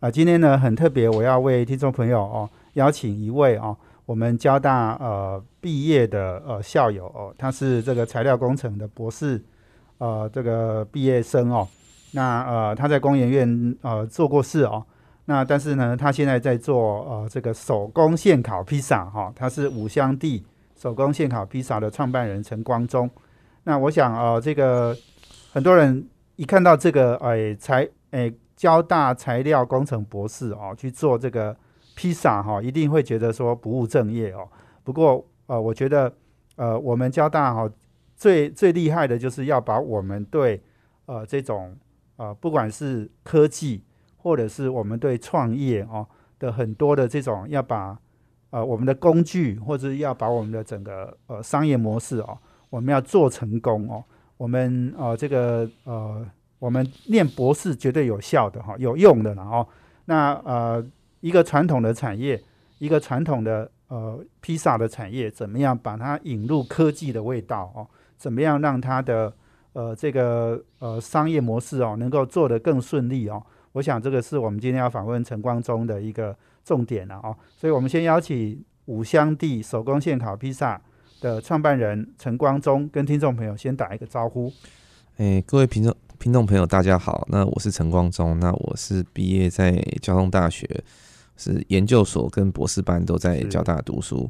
啊，今天呢很特别，我要为听众朋友哦邀请一位哦我们交大呃毕业的呃校友哦，他是这个材料工程的博士。呃，这个毕业生哦，那呃，他在工研院呃做过事哦，那但是呢，他现在在做呃这个手工现烤披萨哈，他是五香地手工现烤披萨的创办人陈光忠。那我想呃，这个很多人一看到这个哎材哎交大材料工程博士哦去做这个披萨哈，一定会觉得说不务正业哦。不过呃，我觉得呃我们交大哈。最最厉害的就是要把我们对呃这种呃不管是科技或者是我们对创业哦的很多的这种要把呃我们的工具或者要把我们的整个呃商业模式哦我们要做成功哦我们呃这个呃我们念博士绝对有效的哈有用的了哦那呃一个传统的产业一个传统的呃披萨的产业怎么样把它引入科技的味道哦？怎么样让它的呃这个呃商业模式哦能够做得更顺利哦？我想这个是我们今天要访问陈光忠的一个重点了哦。所以我们先邀请五香地手工现烤披萨的创办人陈光忠跟听众朋友先打一个招呼。哎，各位听众听众朋友大家好，那我是陈光忠，那我是毕业在交通大学，是研究所跟博士班都在交大读书。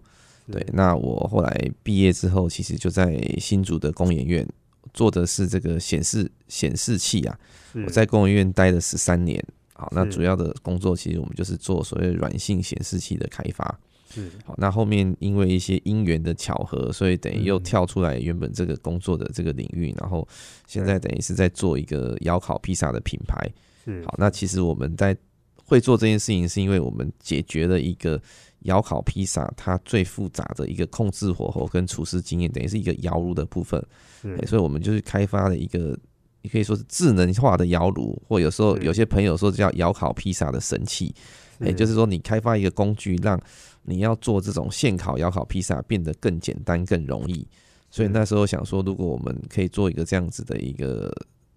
对，那我后来毕业之后，其实就在新竹的工研院做的是这个显示显示器啊。我在工研院待了十三年，好，那主要的工作其实我们就是做所谓软性显示器的开发。是，好，那后面因为一些因缘的巧合，所以等于又跳出来原本这个工作的这个领域，然后现在等于是在做一个窑烤披萨的品牌。是，好，那其实我们在会做这件事情，是因为我们解决了一个。窑烤披萨，它最复杂的一个控制火候跟厨师经验，等于是一个窑炉的部分。是所以，我们就是开发了一个，你可以说是智能化的窑炉，或有时候有些朋友说叫窑烤披萨的神器。也就是说，你开发一个工具，让你要做这种现烤窑烤披萨变得更简单、更容易。所以那时候想说，如果我们可以做一个这样子的一个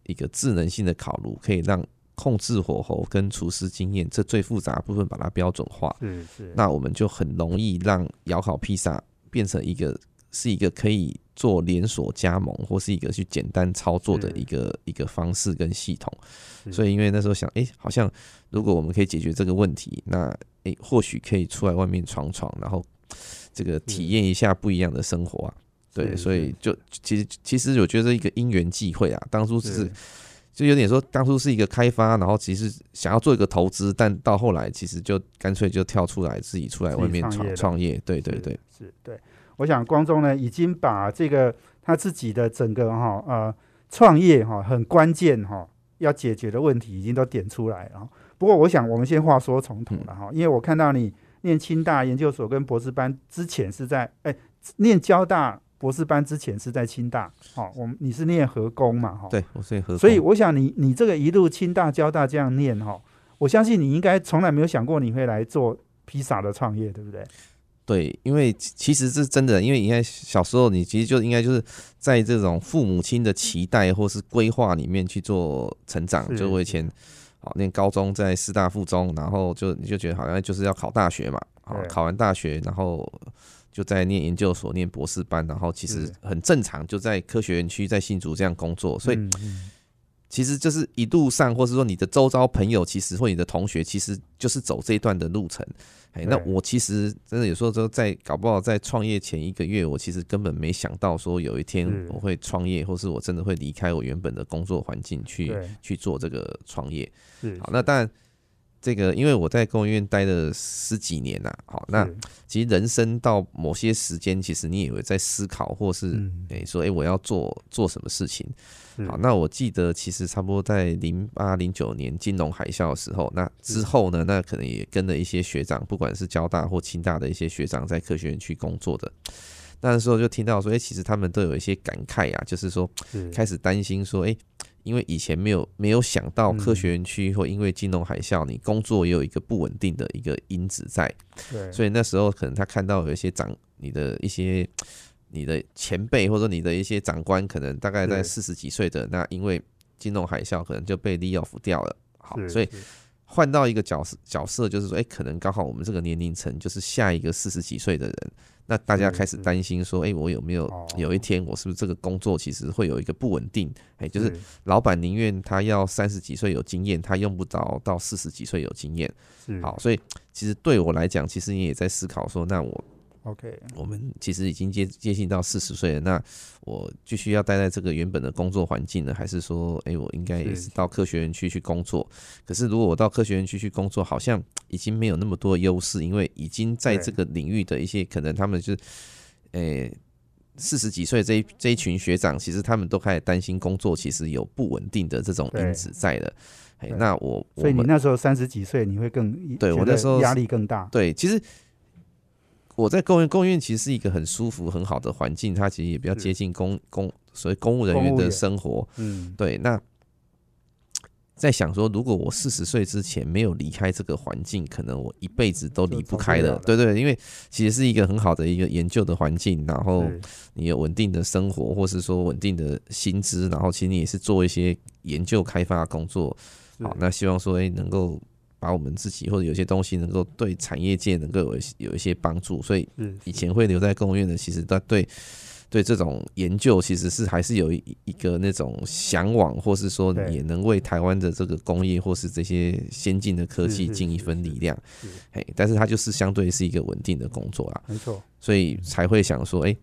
一个智能性的烤炉，可以让控制火候跟厨师经验，这最复杂部分把它标准化，是是，那我们就很容易让窑烤披萨变成一个是一个可以做连锁加盟或是一个去简单操作的一个一个方式跟系统。所以因为那时候想，哎，好像如果我们可以解决这个问题，那哎或许可以出来外面闯闯，然后这个体验一下不一样的生活啊。对，所以就其实其实我觉得一个因缘际会啊，当初是。就有点说，当初是一个开发，然后其实想要做一个投资，但到后来其实就干脆就跳出来自己出来外面创创业。对对对，是对。我想光中呢已经把这个他自己的整个哈呃创业哈很关键哈要解决的问题已经都点出来了。不过我想我们先话说从头了哈，因为我看到你念清大研究所跟博士班之前是在哎念交大。博士班之前是在清大，好，我们你是念核工嘛，哈，对，我是念核，所以我想你你这个一路清大交大这样念哈，我相信你应该从来没有想过你会来做披萨的创业，对不对？对，因为其实是真的，因为你看小时候你其实就应该就是在这种父母亲的期待或是规划里面去做成长，就我以前好念高中在师大附中，然后就你就觉得好像就是要考大学嘛，好考完大学然后。就在念研究所、念博士班，然后其实很正常，就在科学园区、在新竹这样工作。所以，其实就是一路上，或是说你的周遭朋友，其实或你的同学，其实就是走这一段的路程。哎，那我其实真的有时候说，在搞不好在创业前一个月，我其实根本没想到说有一天我会创业，或是我真的会离开我原本的工作环境去去做这个创业。好，那当然。这个，因为我在公务院待了十几年呐，好，那其实人生到某些时间，其实你也会在思考，或是诶说，诶我要做做什么事情。好，那我记得其实差不多在零八零九年金融海啸的时候，那之后呢，那可能也跟了一些学长，不管是交大或清大的一些学长，在科学院去工作的。那时候就听到说，哎，其实他们都有一些感慨啊，就是说开始担心说，哎，因为以前没有没有想到科学园区或因为金融海啸，你工作也有一个不稳定的一个因子在。对，所以那时候可能他看到有一些长你的一些。你的前辈或者你的一些长官，可能大概在四十几岁的，那因为金融海啸，可能就被 lay off 掉了。好，所以换到一个角色角色，就是说，哎，可能刚好我们这个年龄层就是下一个四十几岁的人，那大家开始担心说，哎，我有没有有一天，我是不是这个工作其实会有一个不稳定？哎，就是老板宁愿他要三十几岁有经验，他用不着到四十几岁有经验。好，所以其实对我来讲，其实你也在思考说，那我。OK，我们其实已经接接近到四十岁了，那我继续要待在这个原本的工作环境呢，还是说，哎，我应该也是到科学园区去工作？可是如果我到科学园区去工作，好像已经没有那么多优势，因为已经在这个领域的一些可能，他们就是，诶，四十几岁这一这一群学长，其实他们都开始担心工作其实有不稳定的这种因子在的。哎，那我所以你那时候三十几岁，你会更对我那时候压力更大。对，其实。我在公园，公园其实是一个很舒服、很好的环境，它其实也比较接近公公，所以公务人员的生活。嗯，对。那在想说，如果我四十岁之前没有离开这个环境，可能我一辈子都离不开的。对对，因为其实是一个很好的一个研究的环境，然后你有稳定的生活，或是说稳定的薪资，然后其实你也是做一些研究开发工作。好，那希望说，哎，能够。把我们自己或者有些东西能够对产业界能够有有一些帮助，所以以前会留在公务院的，其实他对对这种研究其实是还是有一一个那种向往，或是说也能为台湾的这个工业或是这些先进的科技尽一份力量。嘿，但是它就是相对是一个稳定的工作啊，没错，所以才会想说，哎，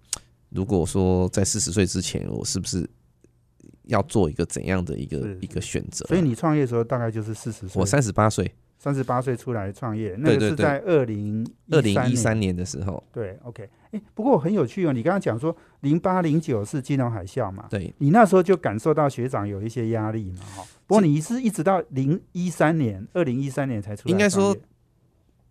如果说在四十岁之前，我是不是要做一个怎样的一个一个选择？所以你创业的时候大概就是四十岁，我三十八岁。三十八岁出来创业，那个是在二零二零一三年的时候。对，OK，哎，不过很有趣哦。你刚刚讲说零八零九是金融海啸嘛？对，你那时候就感受到学长有一些压力嘛？哈，不过你是一直到零一三年，二零一三年才出来。应该说。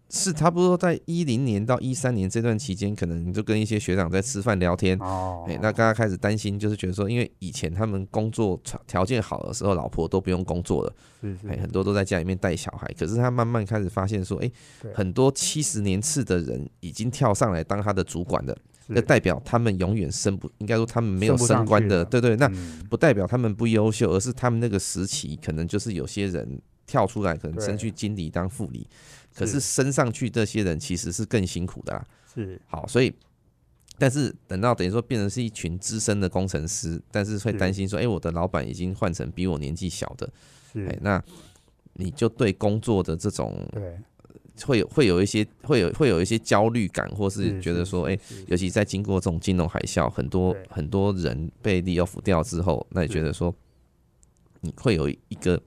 是差不多在一零年到一三年这段期间，可能就跟一些学长在吃饭聊天。哦，哎，那刚刚开始担心，就是觉得说，因为以前他们工作条件好的时候，老婆都不用工作了，是是，哎，很多都在家里面带小孩。可是他慢慢开始发现说，哎，很多七十年次的人已经跳上来当他的主管了，那代表他们永远升不，应该说他们没有升官的，对对。那不代表他们不优秀，而是他们那个时期可能就是有些人跳出来，可能升去经理当副理。可是升上去这些人其实是更辛苦的啦。是。好，所以但是等到等于说变成是一群资深的工程师，但是会担心说，哎，我的老板已经换成比我年纪小的，哎，那你就对工作的这种对。会有会有一些会有会有一些焦虑感，或是觉得说，哎，尤其在经过这种金融海啸，很多很多人被利 off 掉之后，那你觉得说你会有一个。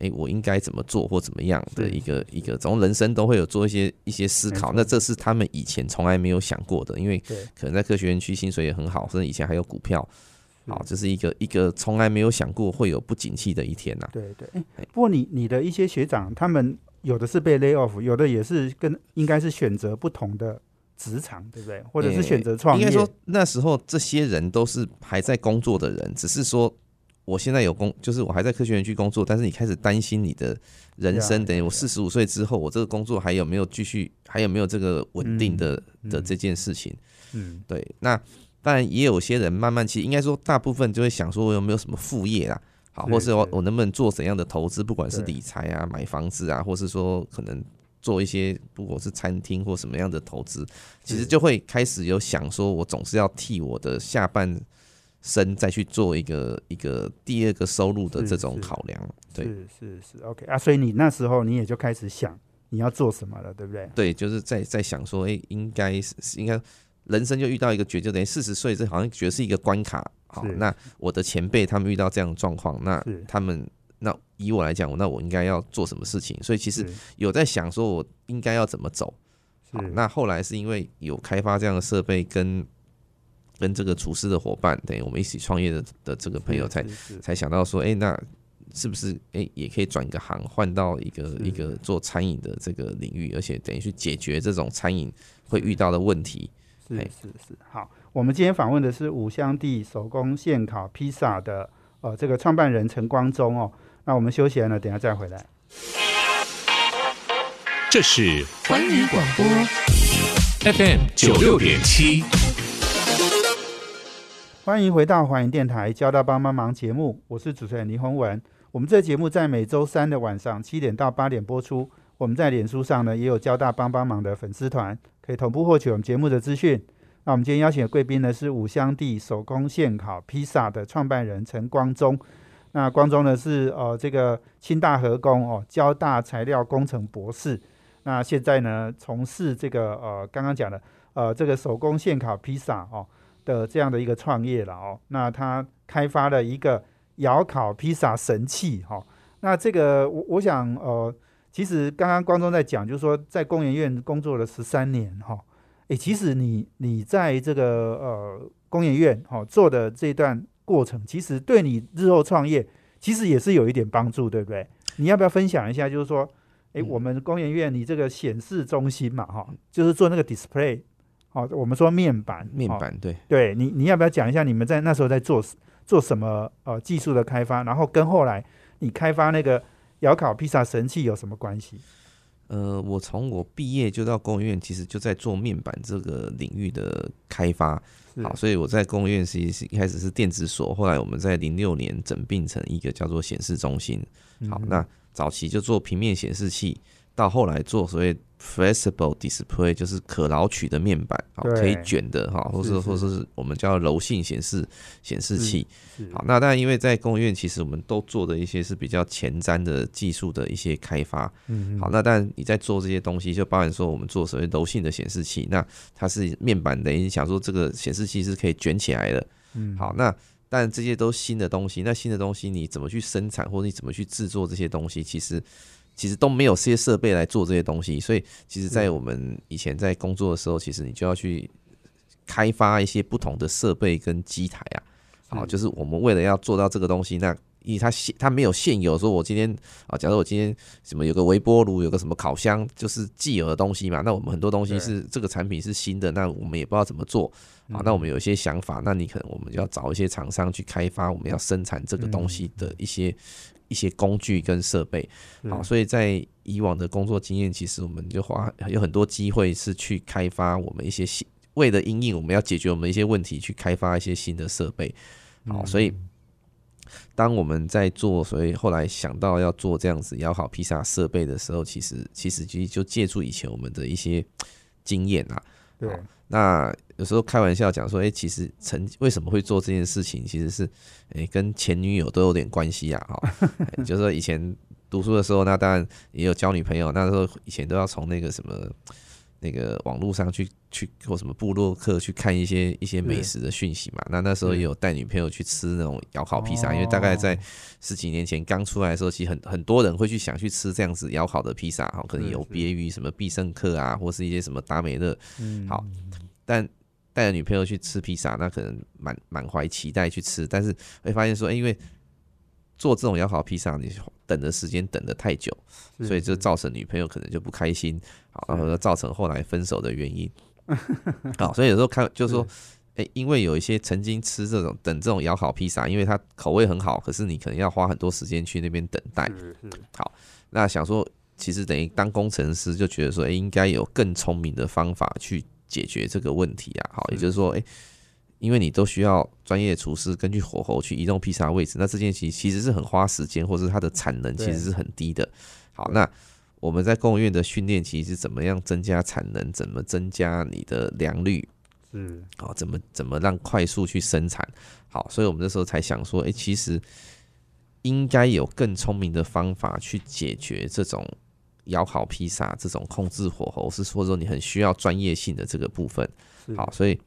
哎，我应该怎么做或怎么样的一个一个，总人生都会有做一些一些思考。那这是他们以前从来没有想过的，因为可能在科学园区薪水也很好，甚至以前还有股票。好，这是一个一个从来没有想过会有不景气的一天呐。对对。不过你你的一些学长，他们有的是被 lay off，有的也是跟应该是选择不同的职场，对不对？或者是选择创业。应该说那时候这些人都是还在工作的人，只是说。我现在有工，就是我还在科学园区工作，但是你开始担心你的人生，等于我四十五岁之后，我这个工作还有没有继续，还有没有这个稳定的的这件事情？嗯，对。那当然也有些人慢慢，其实应该说大部分就会想说，我有没有什么副业啊？好，或是我我能不能做怎样的投资？不管是理财啊、买房子啊，或是说可能做一些，不管是餐厅或什么样的投资，其实就会开始有想说，我总是要替我的下半。生再去做一个一个第二个收入的这种考量，对，是是是，OK 啊，所以你那时候你也就开始想你要做什么了，对不对？对，就是在在想说，哎，应该是应该人生就遇到一个绝，就等于四十岁，这好像觉得是一个关卡。好，那我的前辈他们遇到这样的状况，那他们那以我来讲，那我应该要做什么事情？所以其实有在想说，我应该要怎么走。好，那后来是因为有开发这样的设备，跟跟这个厨师的伙伴，等于我们一起创业的的这个朋友才才想到说，哎、那是不是哎、也可以转个行，换到一个一个做餐饮的这个领域，而且等于去解决这种餐饮会遇到的问题。是嘿是是，好，我们今天访问的是五香地手工现烤披萨的呃这个创办人陈光忠哦。那我们休息完了，等下再回来。这是环宇广播 FM 九六点七。欢迎回到华营电台交大帮帮忙节目，我是主持人倪宏文。我们这节目在每周三的晚上七点到八点播出。我们在脸书上呢也有交大帮帮忙的粉丝团，可以同步获取我们节目的资讯。那我们今天邀请的贵宾呢是五香地手工现烤披萨的创办人陈光忠。那光忠呢是呃这个清大核工哦，交大材料工程博士。那现在呢从事这个呃刚刚讲的呃这个手工现烤披萨哦。的这样的一个创业了哦，那他开发了一个窑烤披萨神器哈、哦。那这个我我想呃，其实刚刚光中在讲，就是说在工研院工作了十三年哈，诶、其实你你在这个呃工研院哈、哦、做的这段过程，其实对你日后创业其实也是有一点帮助，对不对？你要不要分享一下？就是说，诶、嗯我们工研院你这个显示中心嘛哈、就是做那个 display。好、我们说面板，哦面板对，对你，你要不要讲一下你们在那时候在做做什么呃技术的开发，然后跟后来你开发那个窑烤披萨神器有什么关系？呃，我从我毕业就到工研院，其实就在做面板这个领域的开发。好，所以我在工研院其实是一开始是电子所，后来我们在零六年整并成一个叫做显示中心。好，嗯那早期就做平面显示器，到后来做所谓 flexible display，就是可挠取的面板，好，可以卷的哈，或是是是或者是我们叫柔性显示显示器。好，那当然因为在工研院，其实我们都做的一些是比较前瞻的技术的一些开发。嗯好，那但你在做这些东西，就包含说我们做所谓柔性的显示器，那它是面板等于想说这个显示器是可以卷起来的。嗯好，那但这些都新的东西，那新的东西你怎么去生产，或者你怎么去制作这些东西，其实其实都没有这些设备来做这些东西，所以其实，在我们以前在工作的时候，其实你就要去开发一些不同的设备跟机台啊。好，就是我们为了要做到这个东西，那因为它现它没有现有说，我今天啊，假如我今天什么有个微波炉，有个什么烤箱，就是既有的东西嘛。那我们很多东西是这个产品是新的，那我们也不知道怎么做。啊，那我们有一些想法，那你可能我们就要找一些厂商去开发我们要生产这个东西的一些、一些工具跟设备。好，所以在以往的工作经验，其实我们就花有很多机会是去开发我们一些新，为了因应我们要解决我们一些问题，去开发一些新的设备。好，所以当我们在做，所以后来想到要做这样子摇好披萨设备的时候，其实其实其实就借助以前我们的一些经验啊。对好那有时候开玩笑讲说，哎、其实曾为什么会做这件事情，其实是哎、跟前女友都有点关系啊。哈、哎就是说以前读书的时候，那当然也有交女朋友，那时候以前都要从那个什么。那个网络上去去或什么部落客去看一些一些美食的讯息嘛，那那时候也有带女朋友去吃那种窑烤披萨，哦。因为大概在十几年前刚出来的时候，其实很很多人会去想去吃这样子窑烤的披萨，哈，可能有别于什么必胜客啊，或是一些什么达美乐，嗯。好，但带着女朋友去吃披萨，那可能满满怀期待去吃，但是会发现说，哎、因为做这种窑烤披萨，你等的时间等的太久，所以就造成女朋友可能就不开心，好，然后造成后来分手的原因。好，所以有时候看就是说，哎、因为有一些曾经吃这种等这种窑烤披萨，因为它口味很好，可是你可能要花很多时间去那边等待。是是那想说，其实等于当工程师就觉得说，哎、应该有更聪明的方法去解决这个问题啊。好，也就是说，哎、因为你都需要专业厨师根据火候去移动披萨位置，那这件其其实是很花时间，或者是它的产能其实是很低的。好，那我们在公务院的训练，其实是怎么样增加产能，怎么增加你的良率，是好，怎么怎么让快速去生产？好，所以我们那时候才想说，哎、其实应该有更聪明的方法去解决这种摇烤披萨这种控制火候，是或者说你很需要专业性的这个部分。好，所以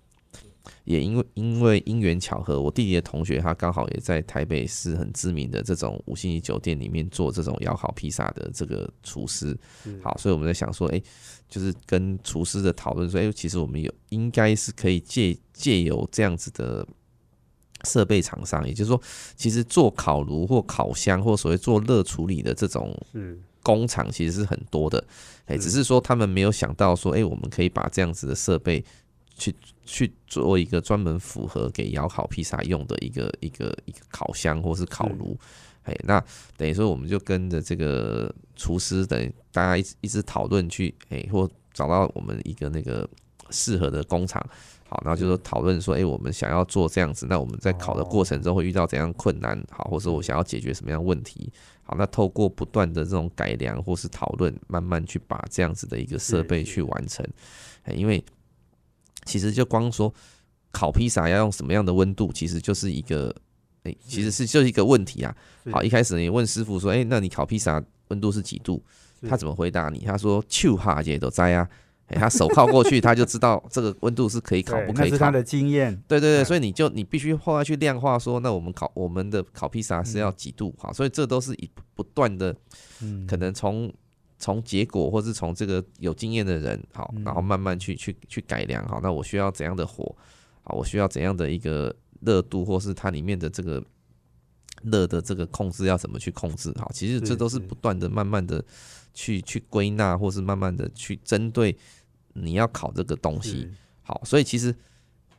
也因为因为因缘巧合，我弟弟的同学他刚好也在台北市很知名的这种五星级酒店里面做这种窑烤披萨的这个厨师。好，所以我们在想说，哎，就是跟厨师的讨论说，哎，其实我们有应该是可以借借由这样子的设备厂商，也就是说，其实做烤炉或烤箱或所谓做热处理的这种工厂，其实是很多的。哎，只是说他们没有想到说，哎，我们可以把这样子的设备。去去做一个专门符合给窑烤披萨用的一个一个一个烤箱或是烤炉，哎，那等于说我们就跟着这个厨师等大家一一直讨论去，哎，或找到我们一个那个适合的工厂，好，然后就说讨论说，哎，我们想要做这样子，那我们在烤的过程中会遇到怎样困难，好，或者我想要解决什么样问题，好，那透过不断的这种改良或是讨论，慢慢去把这样子的一个设备去完成，哎，因为。其实就光说烤披萨要用什么样的温度，其实就是一个，哎，其实是就是一个问题啊。好，一开始你问师傅说，哎，那你烤披萨温度是几度？他怎么回答你？他说，秋哈姐都在啊。哎，他手靠过去，他就知道这个温度是可以烤不可以烤。他的经验。对对对，所以你就你必须后来去量化说，那我们烤我们的烤披萨是要几度？好，所以这都是一不断的，可能从。从结果，或是从这个有经验的人，好，然后慢慢去去去改良，好，那我需要怎样的火，好，我需要怎样的一个热度，或是它里面的这个热的这个控制要怎么去控制，好，其实这都是不断的、慢慢的去去归纳，或是慢慢的去针对你要烤这个东西，好，所以其实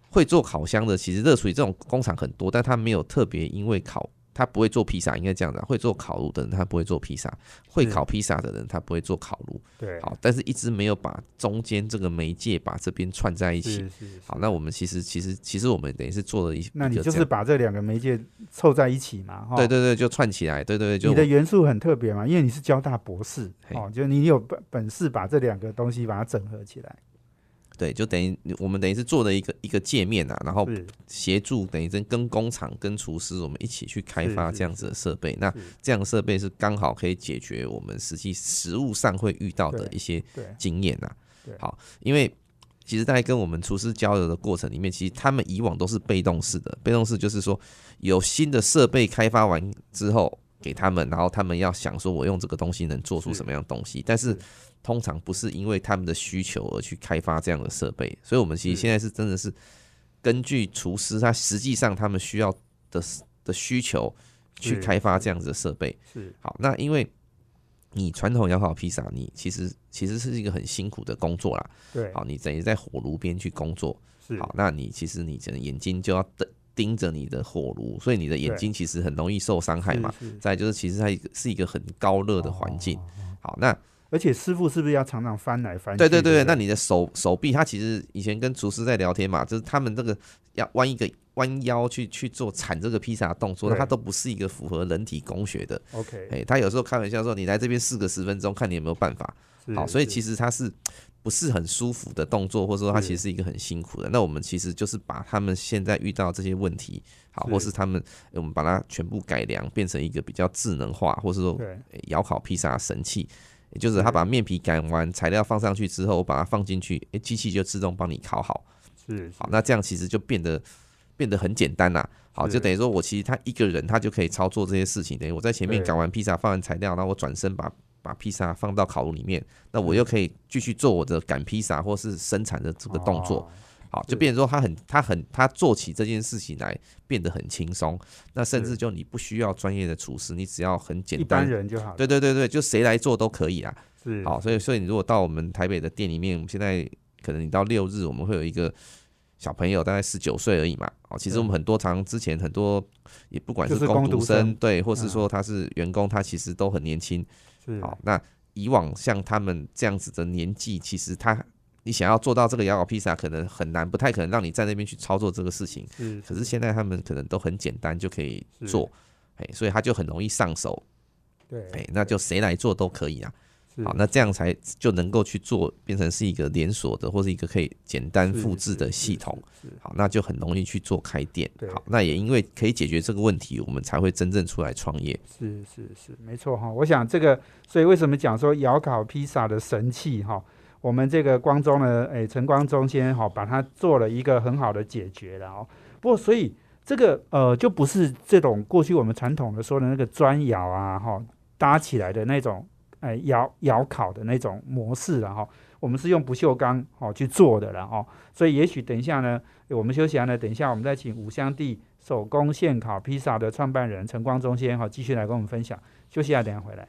会做烤箱的，其实热处理这种工厂很多，但它没有特别因为烤。他不会做披萨，应该这样子。会做烤炉的人，他不会做披萨；会烤披萨的人，他不会做烤炉。对，好，但是一直没有把中间这个媒介把这边串在一起。好，那我们其实其实其实我们等于是做了一，那你就是把这两个媒介凑在一起嘛？对对对，就串起来。对对对，就你的元素很特别嘛，因为你是交大博士哦，就你有本本事把这两个东西把它整合起来。对，就等于我们等于是做了一个一个界面啊，然后协助等于跟跟工厂跟厨师我们一起去开发这样子的设备。那这样的设备是刚好可以解决我们实际实物上会遇到的一些经验呐。好，因为其实，在跟我们厨师交流的过程里面，其实他们以往都是被动式的，被动式就是说有新的设备开发完之后给他们，然后他们要想说我用这个东西能做出什么样东西，但是。通常不是因为他们的需求而去开发这样的设备，所以我们其实现在是真的是根据厨师他实际上他们需要的的需求去开发这样子的设备。是好，那因为你传统窑烤披萨，你其实其实是一个很辛苦的工作啦。对，好，你等于在火炉边去工作。好，那你其实你的眼睛就要盯盯着你的火炉，所以你的眼睛其实很容易受伤害嘛。再就是，其实它一个是一个很高热的环境。好，那。而且师傅是不是要常常翻来翻去？对对对，那你的手手臂，他其实以前跟厨师在聊天嘛，就是他们这个要弯一个弯腰去去做铲这个披萨动作，它都不是一个符合人体工学的。OK，哎，他有时候开玩笑说：“你来这边试个十分钟，看你有没有办法。”好，所以其实它是不是很舒服的动作，或者说它其实是一个很辛苦的。那我们其实就是把他们现在遇到这些问题，好，或是他们我们把它全部改良，变成一个比较智能化，或是说窑烤披萨神器。也就是他把面皮擀完，材料放上去之后，我把它放进去，诶，机器就自动帮你烤好。是，好，那这样其实就变得变得很简单啦。好，就等于说我其实他一个人他就可以操作这些事情。等于我在前面擀完披萨，放完材料，然后我转身把把披萨放到烤炉里面，那我又可以继续做我的擀披萨或是生产的这个动作。好，就变成说他很他很他做起这件事情来变得很轻松，那甚至就你不需要专业的厨师，你只要很简单，一般人就好。对对对对，就谁来做都可以啊。是，好，所以所以你如果到我们台北的店里面，我们现在可能你到六日，我们会有一个小朋友，大概十九岁而已嘛。哦，其实我们很多常之前很多也不管是工读生，对，或是说他是员工，他其实都很年轻。好，那以往像他们这样子的年纪，其实他。你想要做到这个摇烤披萨，可能很难，不太可能让你在那边去操作这个事情。是，可是现在他们可能都很简单就可以做，哎，所以他就很容易上手。对，哎，那就谁来做都可以啊。好，那这样才就能够去做，变成是一个连锁的或是一个可以简单复制的系统。好，那就很容易去做开店。好，那也因为可以解决这个问题，我们才会真正出来创业。是是是，没错哈。我想这个，所以为什么讲说窑烤披萨的神器哈？我们这个光中呢，诶，陈光中先哈，把它做了一个很好的解决了哦。不过，所以这个呃，就不是这种过去我们传统的说的那个砖窑啊，哈，搭起来的那种，诶，窑窑烤的那种模式了哈。我们是用不锈钢哦去做的了哦。所以，也许等一下呢，我们休息完了，等一下我们再请五香地手工现烤披萨的创办人陈光中先哈，继续来跟我们分享。休息下，等下回来。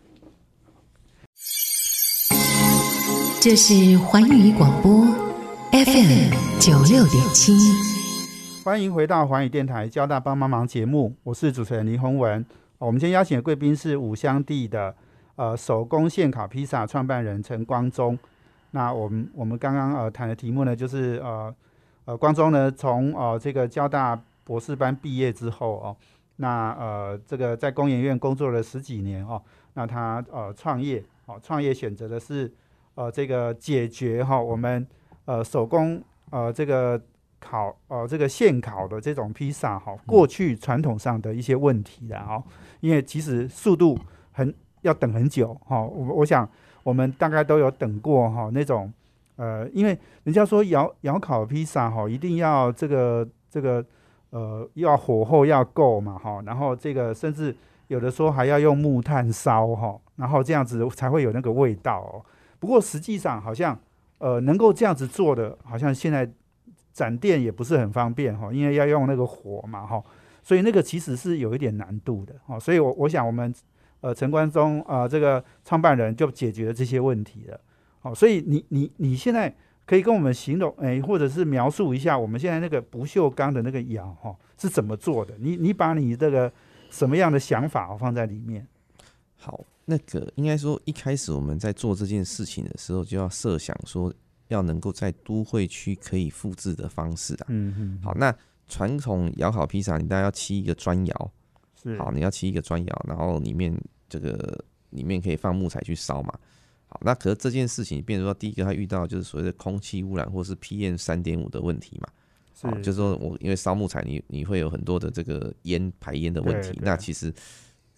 这是环宇广播 FM 九六点七，欢迎回到环宇电台交大帮帮忙节目，我是主持人林宏文。我们今天邀请的贵宾是五香地的呃手工现烤披萨创办人陈光中。那我们我们刚刚呃谈的题目呢，就是呃呃光中呢从呃这个交大博士班毕业之后哦，那呃这个在工研院工作了十几年哦，那他呃创业哦创业选择的是。呃，这个解决哈，我们呃手工呃这个烤呃这个现烤的这种披萨哈，过去传统上的一些问题的哈，因为其实速度很要等很久哈，我我想我们大概都有等过哈那种呃，因为人家说窑窑烤披萨哈，一定要这个这个呃要火候要够嘛哈，然后这个甚至有的说还要用木炭烧哈，然后这样子才会有那个味道哦。不过实际上好像，呃，能够这样子做的，好像现在展店也不是很方便哈，因为要用那个火嘛哈，所以那个其实是有一点难度的哈。所以，我我想我们呃陈冠中啊这个创办人就解决了这些问题了。好，所以你你你现在可以跟我们形容哎，或者是描述一下我们现在那个不锈钢的那个窑哈是怎么做的？你你把你这个什么样的想法放在里面？好。那个应该说，一开始我们在做这件事情的时候，就要设想说，要能够在都会区可以复制的方式啊。嗯嗯。好，那传统窑烤披萨，你大概要砌一个砖窑，是。好，你要砌一个砖窑，然后里面这个里面可以放木材去烧嘛。好，那可是这件事情，变成说，第一个他遇到就是所谓的空气污染或是 PM 三点五的问题嘛。是。就是说我因为烧木材，你你会有很多的这个烟排烟的问题，那其实。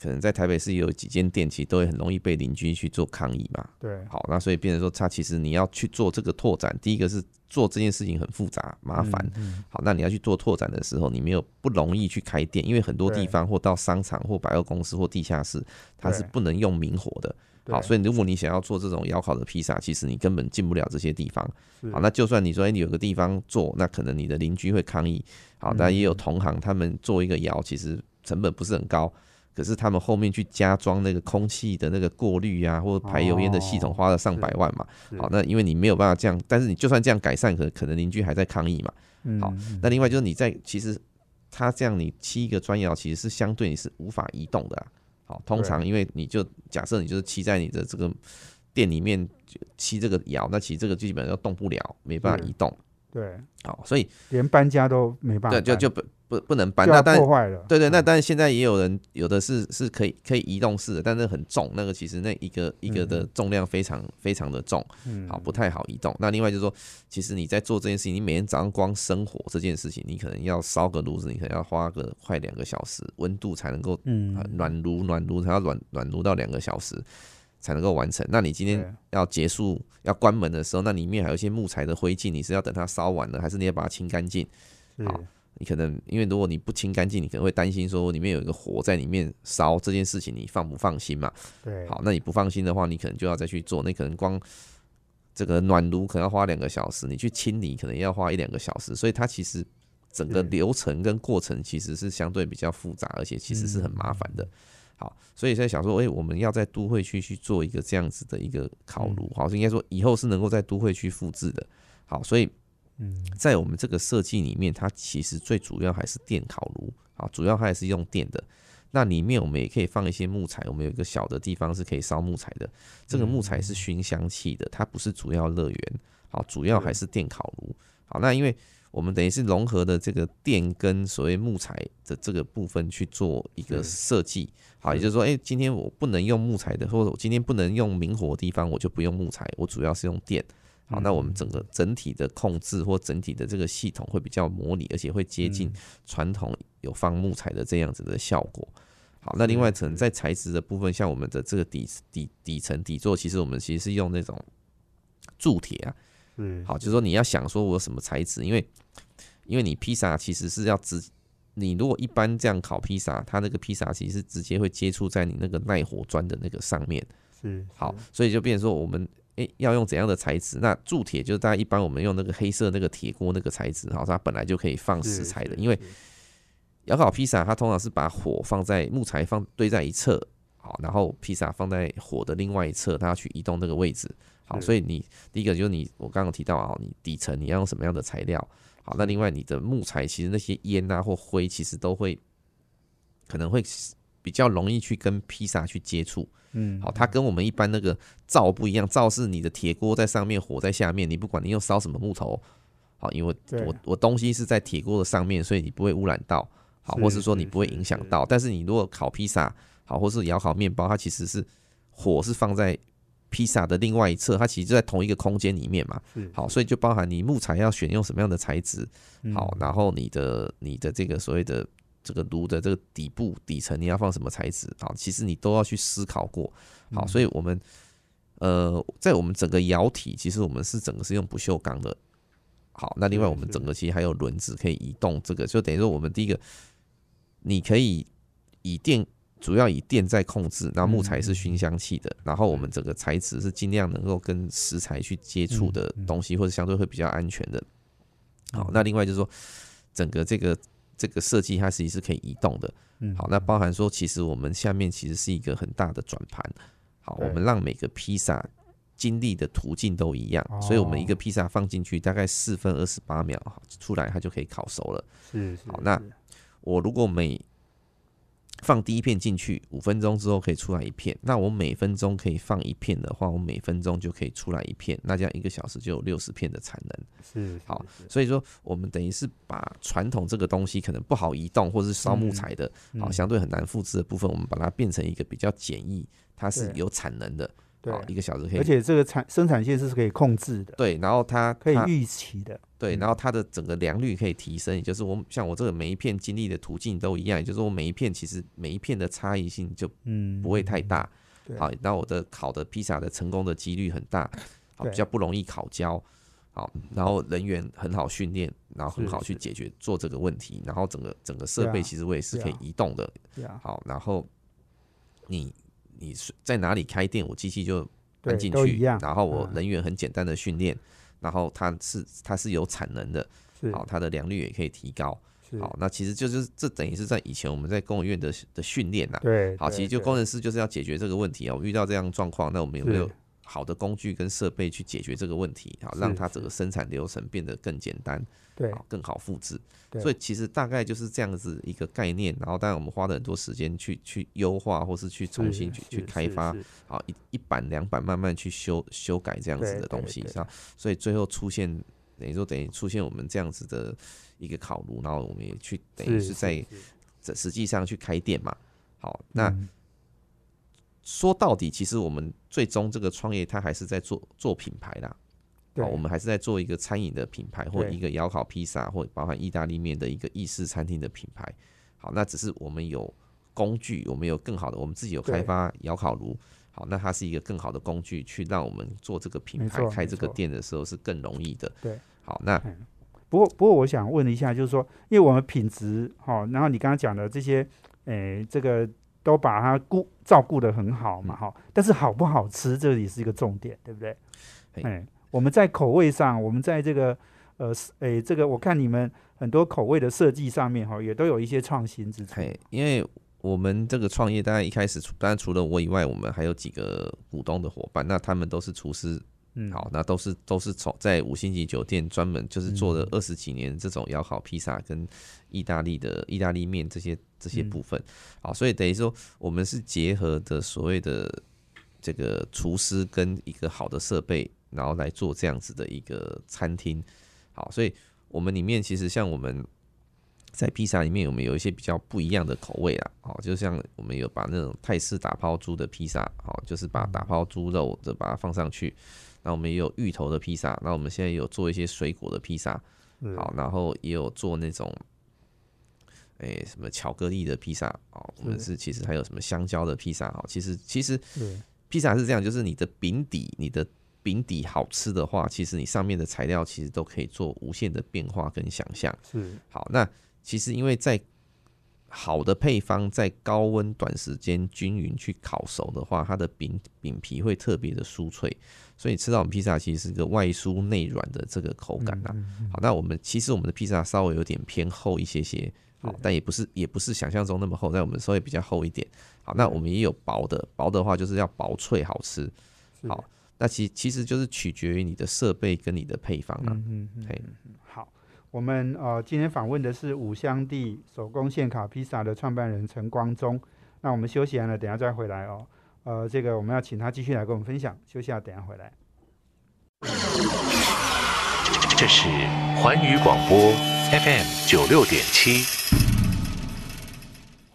可能在台北市也有几间店，其实都会很容易被邻居去做抗议嘛。对，好，那所以变成说，他其实你要去做这个拓展，第一个是做这件事情很复杂麻烦。好，那你要去做拓展的时候，你没有不容易去开店，因为很多地方或到商场或百货公司或地下室，它是不能用明火的。好，所以如果你想要做这种窑烤的披萨，其实你根本进不了这些地方。好，那就算你说哎，你有个地方做，那可能你的邻居会抗议。好，但也有同行，他们做一个窑，其实成本不是很高。可是他们后面去加装那个空气的那个过滤啊，或者排油烟的系统，花了上百万嘛。好，那因为你没有办法这样，但是你就算这样改善，可可能邻居还在抗议嘛。好，那另外就是你在其实他这样你砌一个砖窑，其实是相对你是无法移动的。好，通常因为你就假设你就是砌在你的这个店里面砌这个窑，那其实这个基本上动不了，没办法移动。对，好，所以连搬家都没办法。对，就就不。不不能搬，那但破坏了。对对，那但是现在也有人有的是是可以可以移动式的，但是很重，那个其实那一个一个的重量非常非常的重，好不太好移动。那另外就是说，其实你在做这件事情，你每天早上光生火这件事情，你可能要烧个炉子，你可能要花个快两个小时，温度才能够暖炉暖炉才要暖暖炉到两个小时才能够完成。那你今天要结束要关门的时候，那里面还有一些木材的灰烬，你是要等它烧完了，还是你要把它清干净？好。你可能因为如果你不清干净，你可能会担心说里面有一个火在里面烧这件事情，你放不放心嘛？对。好，那你不放心的话，你可能就要再去做。那可能光这个暖炉可能要花两个小时，你去清理可能要花一两个小时，所以它其实整个流程跟过程其实是相对比较复杂，而且其实是很麻烦的。好，所以在想说，哎，我们要在都会区去做一个这样子的一个烤炉，好，应该说以后是能够在都会区复制的。好，所以。嗯，在我们这个设计里面，它其实最主要还是电烤炉啊，主要还是用电的。那里面我们也可以放一些木材，我们有一个小的地方是可以烧木材的。这个木材是熏香气的，它不是主要乐园，好，主要还是电烤炉。好，那因为我们等于是融合的这个电跟所谓木材的这个部分去做一个设计。好，也就是说，哎，今天我不能用木材的，或者我今天不能用明火的地方，我就不用木材，我主要是用电。好，那我们整个整体的控制或整体的这个系统会比较模拟，而且会接近传统有放木材的这样子的效果。好，那另外可能在材质的部分，像我们的这个底底底层底座，其实我们其实是用那种铸铁啊。嗯好，就是说你要想说我有什么材质，因为因为你披萨其实是要直，你如果一般这样烤披萨，它那个披萨其实是直接会接触在你那个耐火砖的那个上面。是好，所以就变成说我们诶、要用怎样的材质？那铸铁就是大家一般我们用那个黑色那个铁锅那个材质，哈，它本来就可以放食材的，因为是窑烤披萨它通常是把火放在木材放堆在一侧，好，然后披萨放在火的另外一侧，它要去移动那个位置。好，所以你第一个就是你我刚刚提到啊，你底层你要用什么样的材料？好，那另外你的木材其实那些烟啊或灰其实都会可能会比较容易去跟披萨去接触。嗯好，它跟我们一般那个灶不一样，灶是你的铁锅在上面，火在下面，你不管你用烧什么木头，好，因为对我我东西是在铁锅的上面，所以你不会污染到，好，或是说你不会影响到。但是你如果烤披萨，好，或是咬烤面包，它其实是火是放在披萨的另外一侧，它其实就在同一个空间里面嘛。好，所以就包含你木材要选用什么样的材质，嗯好，然后你的你的这个所谓的这个炉的这个底部底层你要放什么材质，好，其实你都要去思考过。好，嗯所以我们呃，在我们整个窑体，其实我们是整个是用不锈钢的。好，那另外我们整个其实还有轮子可以移动，这个就等于说我们第一个，你可以以电主要以电在控制，那木材是熏香气的，然后我们整个材质是尽量能够跟食材去接触的嗯嗯东西，或者相对会比较安全的。好嗯，那另外就是说，整个这个这个设计它其实际是可以移动的。嗯好，那包含说，其实我们下面其实是一个很大的转盘。好，我们让每个披萨经历的途径都一样，所以我们一个哦披萨放进去大概四分二十八秒，好出来它就可以烤熟了。是是好那我如果每放第一片进去，五分钟之后可以出来一片。那我每分钟可以放一片的话，我每分钟就可以出来一片。那这样一个小时就有六十片的产能。是好是所以说，我们等于是把传统这个东西可能不好移动，或是烧木材的，好、嗯相对很难复制的部分，我们把它变成一个比较简易，它是有产能的，对好，一个小时可以而且这个产生产线是可以控制的，对，然后它它可以预期的，对，嗯。然后它的整个良率可以提升，也就是我像我这个每一片经历的途径都一样，也就是我每一片其实每一片的差异性就嗯，不会太大，对。好，那我的烤的披萨的成功的几率很大，好，比较不容易烤焦，好，然后人员很好训练，然后很好去解决做这个问题，然后整个整个设备其实我也是可以移动的，好，然后你你是在哪里开店，我机器就搬进去，然后我嗯。人员很简单的训练，然后它是它是有产能的，好，它的良率也可以提高，好，那其实就是这等于是在以前我们在公务院的的训练呐，好，对好其实就工程师就是要解决这个问题啊。我遇到这样状况，那我们有没有是好的工具跟设备去解决这个问题？好，让它整个生产流程变得更简单，对，更好复制。所以其实大概就是这样子一个概念。然后当然我们花了很多时间去去优化，或是去重新去去开发，好一一版两版慢慢去修修改这样子的东西，对对是吧？所以最后出现等于说等于出现我们这样子的一个烤炉，然后我们也去等于是在这实际上去开店嘛。好，那。嗯说到底，其实我们最终这个创业，它还是在做做品牌啦。对好，我们还是在做一个餐饮的品牌，或对一个窑烤披萨，或包含意大利面的一个意式餐厅的品牌。好，那只是我们有工具，我们有更好的，我们自己有开发窑烤炉。好，那它是一个更好的工具，去让我们做这个品牌、开这个店的时候是更容易的。对，好，那不过，不过我想问一下，就是说，因为我们品质哈，然后你刚刚讲的这些，诶，这个都把它顾照顾的很好嘛哈，但是好不好吃，这也是一个重点，对不对？嘿哎，我们在口味上，我们在这个呃，哎，这个我看你们很多口味的设计上面哈，也都有一些创新之处。嘿，因为我们这个创业，当然一开始除当然除了我以外，我们还有几个股东的伙伴，那他们都是厨师，嗯，好，那都是都是从在五星级酒店专门就是做了嗯二十几年这种窑烤披萨跟意大利的意大利面这些这些嗯。部分，好，所以等于说我们是结合的所谓的这个厨师跟一个好的设备，然后来做这样子的一个餐厅，好，所以我们里面其实像我们。在披萨里面，我们有一些比较不一样的口味啊，好，就像我们有把那种泰式打抛猪的披萨，好，就是把打抛猪肉的把它放上去，那我们也有芋头的披萨，那我们现在有做一些水果的披萨，好，然后也有做那种，诶、什么巧克力的披萨，哦，我们是。是其实还有什么香蕉的披萨，哦，其实其实披萨是这样，就是你的饼底，你的饼底好吃的话，其实你上面的材料其实都可以做无限的变化跟想象。是。好，那其实因为在好的配方，在高温短时间均匀去烤熟的话，它的饼饼皮会特别的酥脆，所以吃到我们披萨其实是个外酥内软的这个口感呐、好，那我们其实我们的披萨稍微有点偏厚一些些，好，但也不是也不是想象中那么厚，在我们稍微比较厚一点。好，那我们也有薄的，薄的话就是要薄脆好吃。好，那其其实就是取决于你的设备跟你的配方啊。嗯嗯嗯，好，我们呃今天访问的是五香地手工现烤披萨的创办人陈光忠。那我们休息完了，等下再回来哦。呃，这个我们要请他继续来跟我们分享。休息下，等下回来。这是环宇广播 FM 九六点七。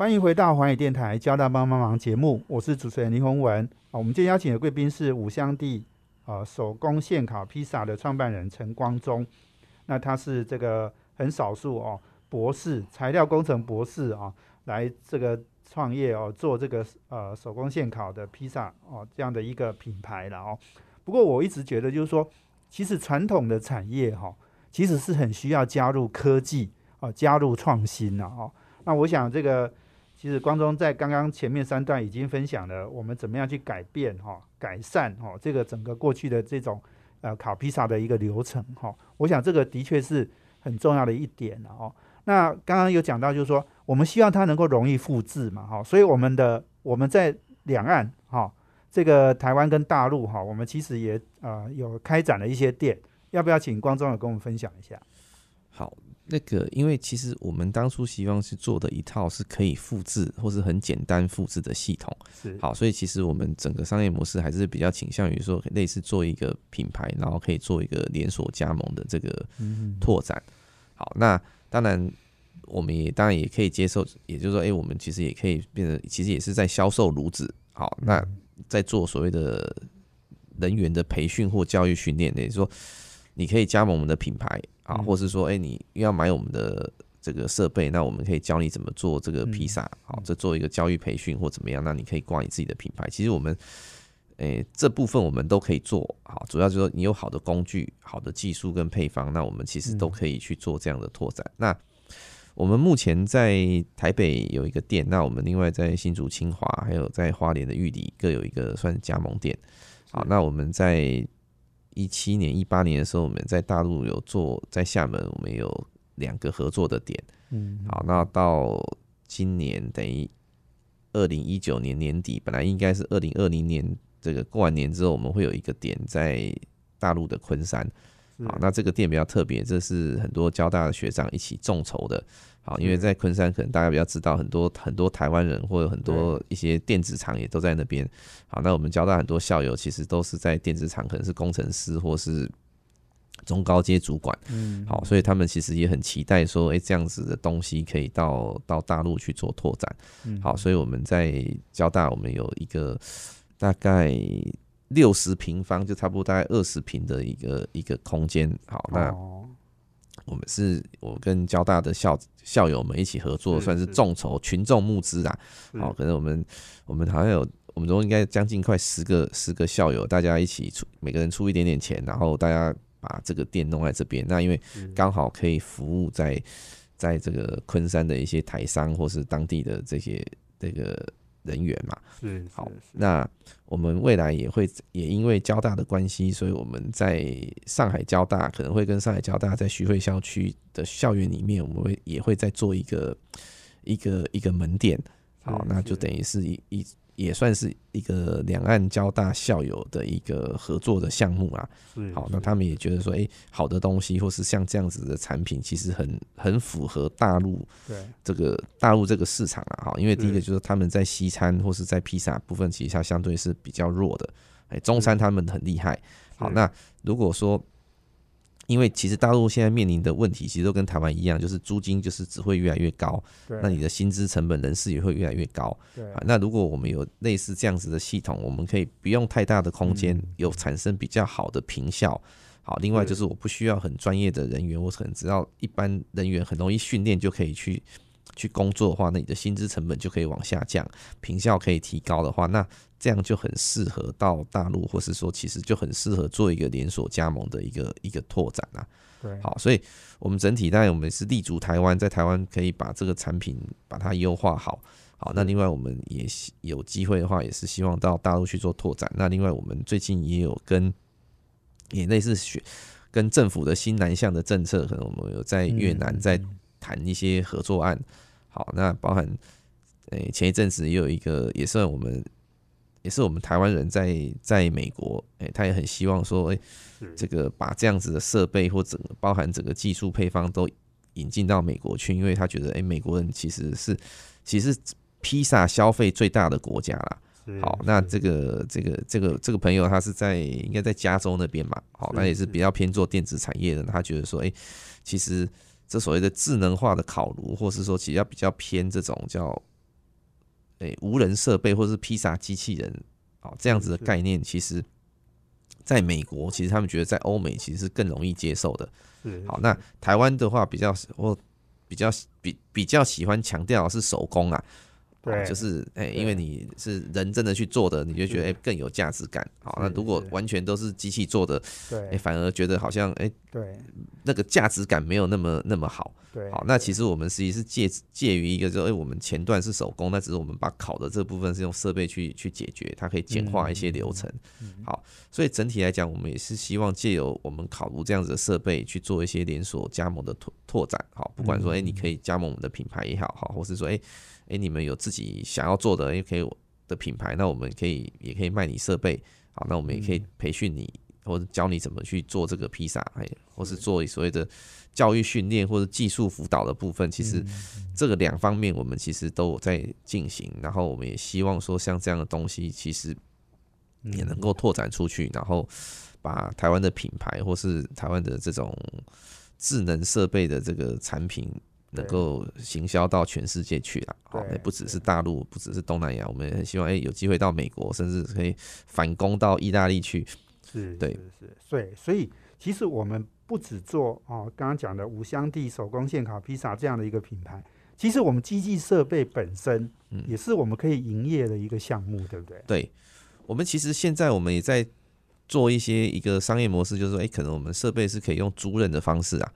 欢迎回到环宇电台交大帮帮忙节目，我是主持人林宏文。啊，我们今天邀请的贵宾是五香地啊手工现烤披萨的创办人陈光忠。那他是这个很少数哦，博士材料工程博士啊，来这个创业哦，做这个呃手工现烤的披萨哦这样的一个品牌了哦。不过我一直觉得就是说，其实传统的产业哈、其实是很需要加入科技哦，加入创新的哦。那我想这个。其实光中在刚刚前面三段已经分享了我们怎么样去改变哈、改善哈、这个整个过去的这种呃烤披萨的一个流程哈、我想这个的确是很重要的一点了哦。那刚刚有讲到就是说我们希望它能够容易复制嘛哈、所以我们的我们在两岸哈、这个台湾跟大陆哈、我们其实也呃有开展了一些店，要不要请光中也跟我们分享一下？好，那个因为其实我们当初希望是做的一套是可以复制或是很简单复制的系统。是好，所以其实我们整个商业模式还是比较倾向于说，类似做一个品牌，然后可以做一个连锁加盟的这个拓展。好，那当然我们也当然也可以接受，也就是说，哎、我们其实也可以变成，其实也是在销售炉子。好，那在做所谓的人员的培训或教育训练，也就是说，你可以加盟我们的品牌啊，嗯或是说，哎、你要买我们的这个设备，那我们可以教你怎么做这个披萨，好，这做一个教育培训或怎么样，那你可以挂你自己的品牌。其实我们，诶、这部分我们都可以做好，主要就是说你有好的工具、好的技术跟配方，那我们其实都可以去做这样的拓展。那我们目前在台北有一个店，那我们另外在新竹、清华，还有在花莲的玉里各有一个算加盟店。好，那我们在一七年、一八年的时候，我们在大陆有做，在厦门我们有两个合作的点。嗯，好，那到今年等于二零一九年年底，本来应该是二零二零年这个过完年之后，我们会有一个点在大陆的昆山。好，那这个店比较特别，这是很多交大的学长一起众筹的。好，因为在昆山，可能大家比较知道，很多很多台湾人或者很多一些电子厂也都在那边。好，那我们交大很多校友其实都是在电子厂，可能是工程师或是中高阶主管。嗯，好，所以他们其实也很期待说，哎、这样子的东西可以到到大陆去做拓展。嗯好，所以我们在交大，我们有一个大概六十平方，就差不多大概二十平的一个一个空间。好，那哦我们是我跟交大的校校友们一起合作，算是是众筹群众募资啦。是好，可能我们我们好像有，我们都应该将近快十个十个校友，大家一起出，每个人出一点点钱，然后大家把这个店弄在这边。那因为刚好可以服务在在这个昆山的一些台商或是当地的这些这个人员嘛。是好那我们未来也会也因为交大的关系，所以我们在上海交大可能会跟上海交大在徐汇校区的校园里面，我们会也会再做一个一个一个门店。好，那就等于是一一也算是一个两岸交大校友的一个合作的项目啊。好，那他们也觉得说，诶，好的东西或是像这样子的产品，其实很很符合大陆对。这个大陆这个市场啊，哈，因为第一个就是他们在西餐或是在披萨部分，其实它相对是比较弱的，哎，中餐他们很厉害。好，那如果说，因为其实大陆现在面临的问题，其实都跟台湾一样，就是租金就是只会越来越高，对，那你的薪资成本、人事也会越来越高。那如果我们有类似这样子的系统，我们可以不用太大的空间，嗯有产生比较好的平效。好，另外就是我不需要很专业的人员，我可能只要一般人员很容易训练就可以去去工作的话，那你的薪资成本就可以往下降，平效可以提高的话，那这样就很适合到大陆，或是说其实就很适合做一个连锁加盟的一个一个拓展啊。对，好，所以我们整体当然我们是立足台湾，在台湾可以把这个产品把它优化好。好，那另外我们也有机会的话，也是希望到大陆去做拓展。那另外我们最近也有跟也类似学跟政府的新南向的政策，可能我们有在越南在谈一些合作案。好，那包含诶前一阵子也有一个也算我们也是我们台湾人在在美国，诶他也很希望说，诶这个把这样子的设备或整个包含整个技术配方都引进到美国去，因为他觉得诶美国人其实是其实披萨消费最大的国家啦。好，那这个这个这个这个朋友他是在应该在加州那边嘛？好，那也是比较偏做电子产业的。他觉得说，哎，其实这所谓的智能化的烤炉，或是说其实要比较偏这种叫，哎，无人设备或是披萨机器人，哦这样子的概念，其实在美国，其实他们觉得在欧美其实是更容易接受的。好，那台湾的话比较我比较比比较喜欢强调是手工啊。对，就是哎，因为你是人真的去做的，你就觉得哎更有价值感。好，那如果完全都是机器做的，对，哎反而觉得好像哎，对，那个价值感没有那么那么好。对，好，那其实我们实际是介介于一个，就哎我们前段是手工，那只是我们把烤的这部分是用设备去去解决，它可以简化一些流程。好，所以整体来讲，我们也是希望借由我们烤炉这样子的设备去做一些连锁加盟的拓拓展。好，不管说哎你可以加盟我们的品牌也好，好，或是说哎。哎，你们有自己想要做的，也可以的品牌，那我们可以也可以卖你设备，好，那我们也可以培训你，或者教你怎么去做这个披萨，哎，或是做所谓的教育训练或者技术辅导的部分，其实这个两方面我们其实都有在进行，然后我们也希望说像这样的东西，其实也能够拓展出去，然后把台湾的品牌或是台湾的这种智能设备的这个产品。能够行销到全世界去了，好，也不只是大陆，不只是东南亚，我们也很希望，哎，有机会到美国，甚至可以反攻到意大利去。是，对，是，是，对，所以其实我们不只做哦，刚刚讲的五香地手工现烤披萨这样的一个品牌，其实我们机器设备本身也是我们可以营业的一个项目，对不对？对，我们其实现在我们也在做一些一个商业模式，就是说，哎，可能我们设备是可以用租赁的方式啊。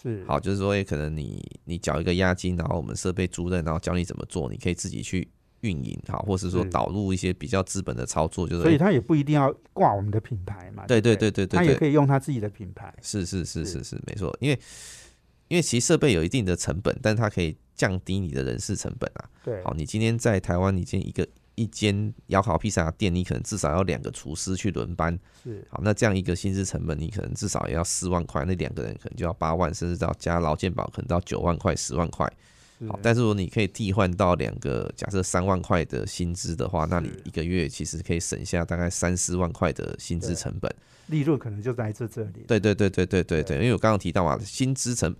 是。好，就是说，也可能你你缴一个押金，然后我们设备租赁，然后教你怎么做，你可以自己去运营，好，或是说导入一些比较资本的操作，就是所以他也不一定要挂我们的品牌嘛，对对对对对，他也可以用他自己的品牌，是是是是。是没错，因为因为其实设备有一定的成本，但它可以降低你的人事成本啊，对，好，你今天在台湾，你今天一个。一间窑烤披萨店，你可能至少要两个厨师去轮班。是好，那这样一个薪资成本，你可能至少也要四万块。那两个人可能就要八万，甚至到加劳健保，可能到九万块、十万块。好，但是如果你可以替换到两个，假设三万块的薪资的话，那你一个月其实可以省下大概三四万块的薪资成本。利润可能就来自这里。对对对对对对对，因为我刚刚提到嘛，薪资成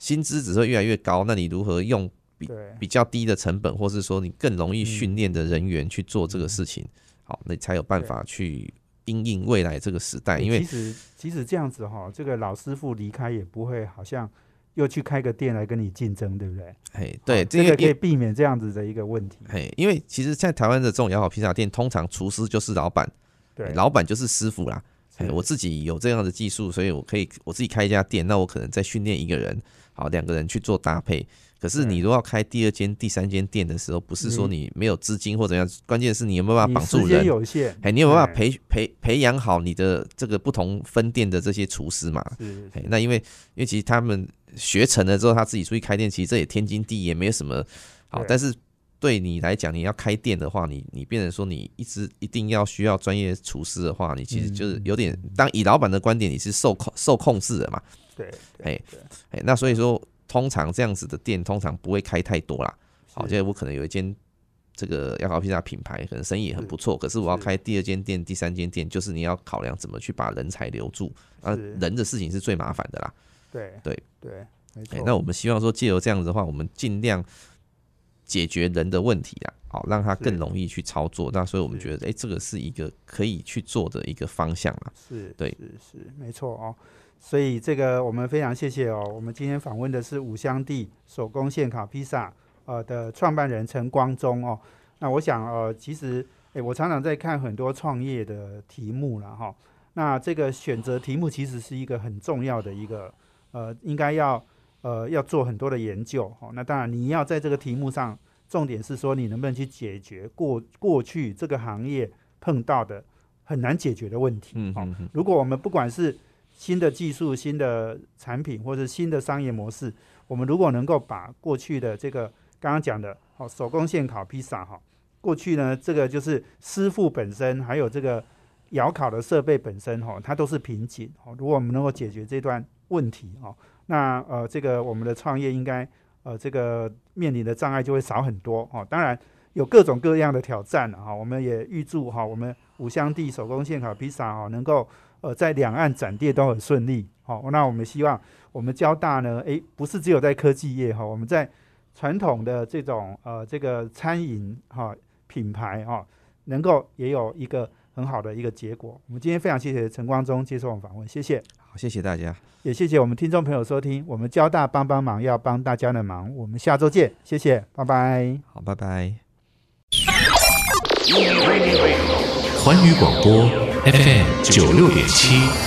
薪资只会越来越高，那你如何用？比比较低的成本，或是说你更容易训练的人员去做这个事情，好，那才有办法去应应未来这个时代。因为其实其实这样子哈，这个老师傅离开也不会好像又去开个店来跟你竞争，对不对？哎，对，这个可以避免这样子的一个问题。哎，因为其实，在台湾的这种摇好披萨店，通常厨师就是老板，对，老板就是师傅啦。哎，我自己有这样的技术，所以我可以我自己开一家店，那我可能再训练一个人，好，两个人去做搭配。可是你如果要开第二间、第三间店的时候，不是说你没有资金或怎样，关键是你有没有办法绑住人？有限。哎，你有没有办法培培培养好你的这个不同分店的这些厨师嘛？是。哎，那因为因为其实他们学成了之后，他自己出去开店，其实这也天经地义，也没有什么好。但是对你来讲，你要开店的话，你你变成说你一直一定要需要专业厨师的话，你其实就是有点当以老板的观点，你是受控受控制的嘛？对。哎哎，那所以说。通常这样子的店通常不会开太多啦。好，现在我可能有一间这个要烤披萨品牌，可能生意也很不错。可是我要开第二间店、第三间店，就是你要考量怎么去把人才留住啊。人的事情是最麻烦的啦。对对对，那我们希望说借由这样子的话，我们尽量解决人的问题啊，好让他更容易去操作。那所以我们觉得，哎、这个是一个可以去做的一个方向啊。是，对是是，没错哦。所以这个我们非常谢谢哦。我们今天访问的是五香地手工现烤披萨呃的创办人陈光忠哦。那我想呃，其实诶，我常常在看很多创业的题目了哈。那这个选择题目其实是一个很重要的一个呃，应该要呃要做很多的研究哦。那当然你要在这个题目上，重点是说你能不能去解决过过去这个行业碰到的很难解决的问题。嗯，如果我们不管是新的技术、新的产品或者新的商业模式，我们如果能够把过去的这个刚刚讲的哦手工现烤披萨哈，过去呢这个就是师傅本身还有这个窑烤的设备本身哈，它都是瓶颈哦。如果我们能够解决这段问题哦，那呃这个我们的创业应该呃这个面临的障碍就会少很多哦。当然有各种各样的挑战哈、我们也预祝哈我们五香地手工现烤披萨哈能够呃在两岸展店都很顺利。好、那我们希望我们交大呢，诶，不是只有在科技业哈、我们在传统的这种呃这个餐饮哈、品牌哈、能够也有一个很好的一个结果。我们今天非常谢谢陈光忠接受我们访问，谢谢，好，谢谢大家。也谢谢我们听众朋友收听。我们交大帮帮忙要帮大家的忙，我们下周见，谢谢，拜拜。好，拜拜。环宇广播 FM 九六点七。